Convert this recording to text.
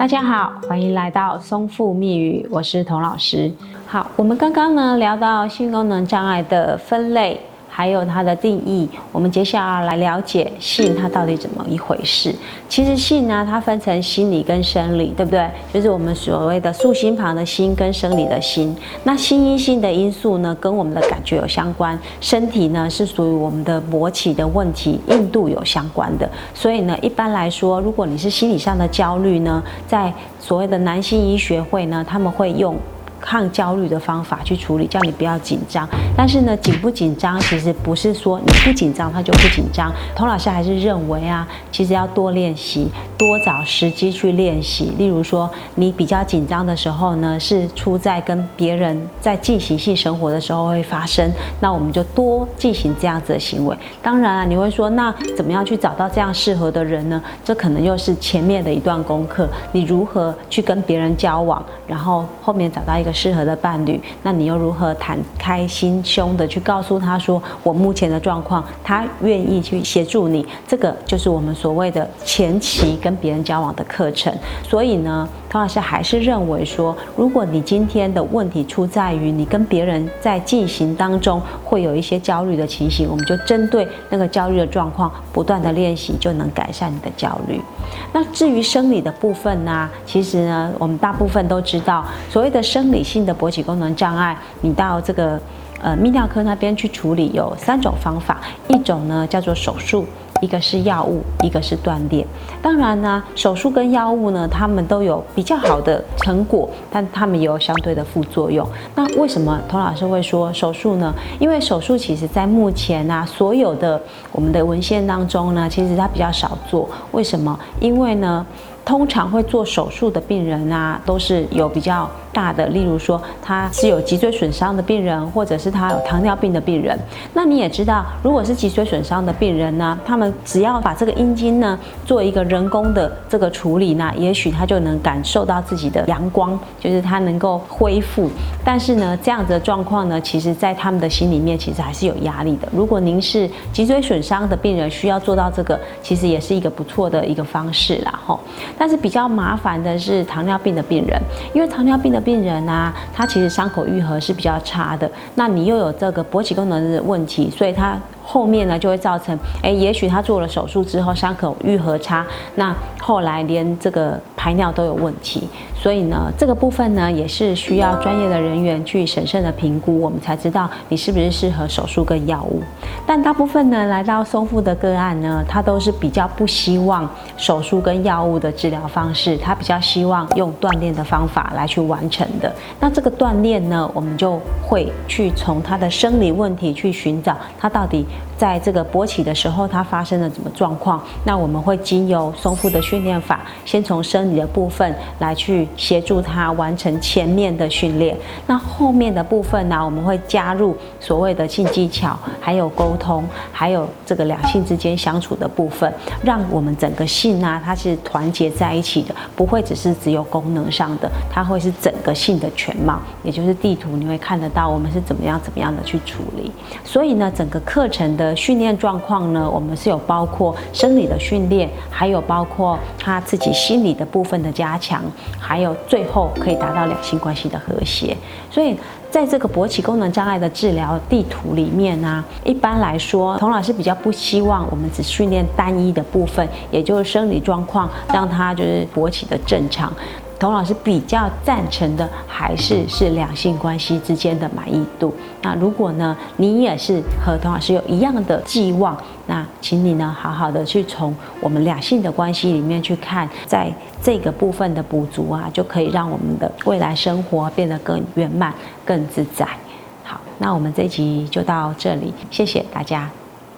大家好，欢迎来到松富密语，我是童老师。好，我们刚刚呢聊到性功能障碍的分类。还有它的定义，我们接下来来了解性它到底怎么一回事。其实性呢，它分成心理跟生理，对不对？就是我们所谓的竖心旁的心跟生理的心。那心因性的因素呢，跟我们的感觉有相关。身体呢，是属于我们的勃起的问题，硬度有相关的。所以呢，一般来说，如果你是心理上的焦虑呢，在所谓的男性医学会呢，他们会用。抗焦虑的方法去处理，叫你不要紧张。但是呢，紧不紧张其实不是说你不紧张他就不紧张。童老师还是认为啊，其实要多练习，多找时机去练习。例如说，你比较紧张的时候呢，是出在跟别人在进行性生活的时候会发生，那我们就多进行这样子的行为。当然啊，你会说，那怎么样去找到这样适合的人呢？这可能又是前面的一段功课。你如何去跟别人交往，然后后面找到一个。适合的伴侣，那你又如何坦开心胸的去告诉他说我目前的状况，他愿意去协助你，这个就是我们所谓的前期跟别人交往的课程。所以呢，唐老师还是认为说，如果你今天的问题出在于你跟别人在进行当中会有一些焦虑的情形，我们就针对那个焦虑的状况，不断的练习就能改善你的焦虑。那至于生理的部分呢，其实呢，我们大部分都知道，所谓的生理。性的勃起功能障碍，你到这个呃泌尿科那边去处理有三种方法，一种呢叫做手术，一个是药物，一个是锻炼。当然呢，手术跟药物呢，他们都有比较好的成果，但他们也有相对的副作用。那为什么童老师会说手术呢？因为手术其实在目前呢，所有的我们的文献当中呢，其实它比较少做。为什么？因为呢，通常会做手术的病人啊，都是有比较。大的，例如说他是有脊椎损伤的病人，或者是他有糖尿病的病人。那你也知道，如果是脊椎损伤的病人呢，他们只要把这个阴茎呢做一个人工的这个处理呢，也许他就能感受到自己的阳光，就是他能够恢复。但是呢，这样子的状况呢，其实在他们的心里面其实还是有压力的。如果您是脊椎损伤的病人，需要做到这个，其实也是一个不错的一个方式啦，吼。但是比较麻烦的是糖尿病的病人，因为糖尿病的。病人啊，他其实伤口愈合是比较差的。那你又有这个勃起功能的问题，所以他后面呢就会造成，哎，也许他做了手术之后伤口愈合差，那后来连这个排尿都有问题。所以呢，这个部分呢也是需要专业的人员去审慎的评估，我们才知道你是不是适合手术跟药物。但大部分呢来到松腹的个案呢，他都是比较不希望手术跟药物的治疗方式，他比较希望用锻炼的方法来去完成的。那这个锻炼呢，我们就会去从他的生理问题去寻找他到底在这个勃起的时候他发生了什么状况。那我们会经由松腹的训练法，先从生理的部分来去。协助他完成前面的训练，那后面的部分呢？我们会加入所谓的性技巧，还有沟通，还有这个两性之间相处的部分，让我们整个性啊，它是团结在一起的，不会只是只有功能上的，它会是整个性的全貌，也就是地图你会看得到我们是怎么样怎么样的去处理。所以呢，整个课程的训练状况呢，我们是有包括生理的训练，还有包括他自己心理的部分的加强，还有最后可以达到两性关系的和谐，所以在这个勃起功能障碍的治疗地图里面呢，一般来说，童老师比较不希望我们只训练单一的部分，也就是生理状况，让他就是勃起的正常。童老师比较赞成的还是是两性关系之间的满意度。那如果呢，你也是和童老师有一样的寄望，那请你呢好好的去从我们两性的关系里面去看，在这个部分的补足啊，就可以让我们的未来生活变得更圆满、更自在。好，那我们这集就到这里，谢谢大家。